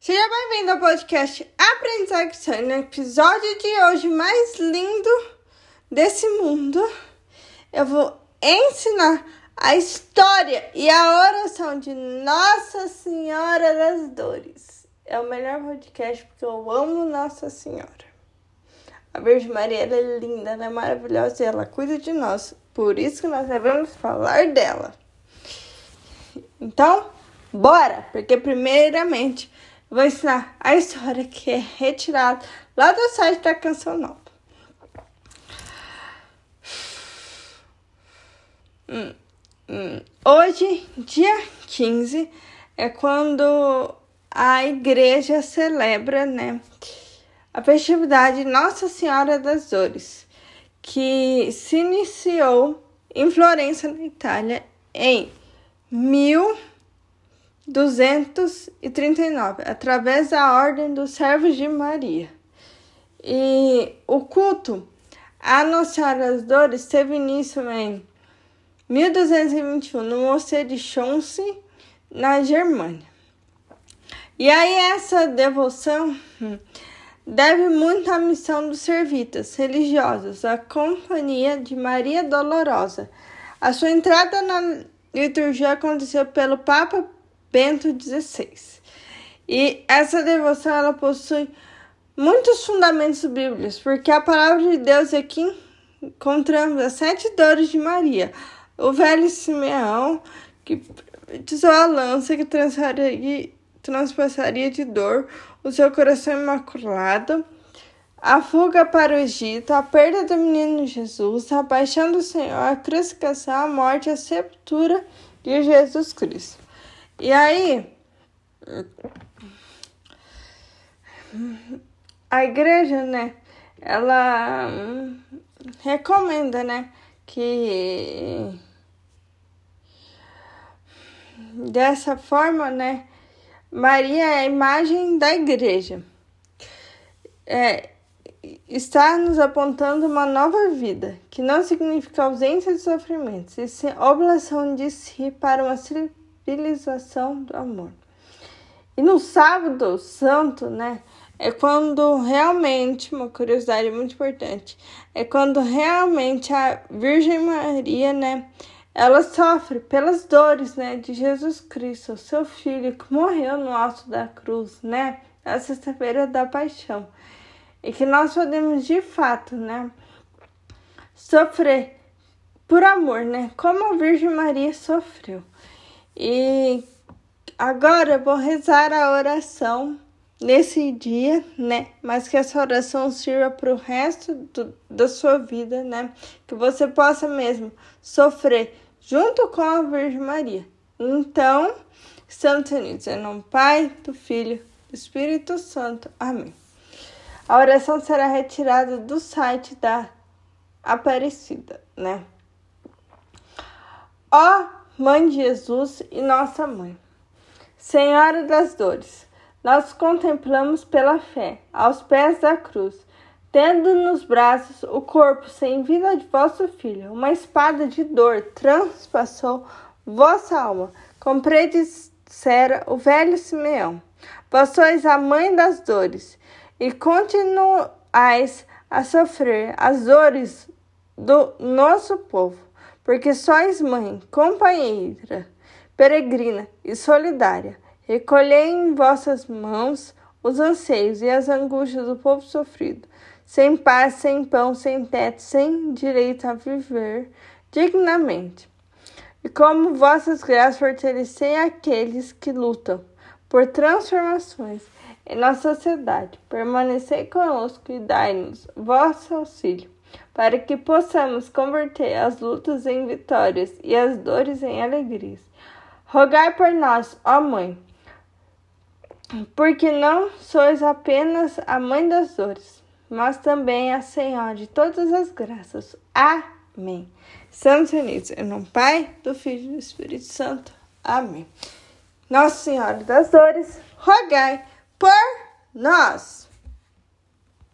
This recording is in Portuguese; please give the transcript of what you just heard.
Seja bem-vindo ao podcast Aprendizagem, no episódio de hoje mais lindo desse mundo. Eu vou ensinar a história e a oração de Nossa Senhora das Dores. É o melhor podcast porque eu amo Nossa Senhora. A Virgem Maria ela é linda, ela é maravilhosa e ela cuida de nós. Por isso que nós devemos falar dela. Então, bora! Porque, primeiramente, vou ensinar a história que é retirada lá do site da Canção Nova. Hum, hum. Hoje, dia 15, é quando a igreja celebra, né, a festividade Nossa Senhora das Dores, que se iniciou em Florença, na Itália, em 1239, através da Ordem dos Servos de Maria. E o culto a Senhora das Dores teve início em 1221 no Mosteiro de Chonsi, na Germânia. E aí essa devoção deve muito à missão dos servitas religiosos, a Companhia de Maria Dolorosa. A sua entrada na liturgia aconteceu pelo Papa Bento XVI. E essa devoção ela possui muitos fundamentos bíblicos, porque a palavra de Deus aqui encontramos as sete dores de Maria, o velho Simeão que usou a lança que transpassaria de dor o seu coração imaculado a fuga para o Egito, a perda do menino Jesus, a paixão do Senhor, a crucificação, a morte, a sepultura de Jesus Cristo. E aí, a igreja, né, ela recomenda, né, que dessa forma, né, Maria é a imagem da igreja. É, está nos apontando uma nova vida, que não significa ausência de sofrimentos, e sim oblação de si para uma civilização do amor. E no sábado santo, né, é quando realmente, uma curiosidade muito importante, é quando realmente a Virgem Maria, né, ela sofre pelas dores, né, de Jesus Cristo, seu filho que morreu no alto da cruz, né, na sexta-feira da paixão e que nós podemos de fato, né, sofrer por amor, né, como a Virgem Maria sofreu. E agora eu vou rezar a oração nesse dia, né? Mas que essa oração sirva para o resto do, da sua vida, né? Que você possa mesmo sofrer junto com a Virgem Maria. Então, estamos unidos em nome Pai, do Filho, do Espírito Santo. Amém. A oração será retirada do site da Aparecida, né? Ó Mãe de Jesus e Nossa Mãe, Senhora das Dores, nós contemplamos pela fé, aos pés da cruz, tendo nos braços o corpo sem vida de vosso Filho, uma espada de dor transpassou vossa alma, como predissera o velho Simeão. Vós sois a mãe das dores, e continuais a sofrer as dores do nosso povo, porque sois mãe, companheira, peregrina e solidária. Recolhei em vossas mãos os anseios e as angústias do povo sofrido, sem paz, sem pão, sem teto, sem direito a viver dignamente. E como vossas graças fortalecei aqueles que lutam por transformações em nossa sociedade. Permanecei conosco e dai-nos vosso auxílio, para que possamos converter as lutas em vitórias e as dores em alegrias. Rogai por nós, ó Mãe, porque não sois apenas a mãe das dores, mas também a Senhora de todas as graças. Amém. Estamos unidos em nome Pai, do Filho e do Espírito Santo. Amém. Nossa Senhora das Dores, rogai por nós.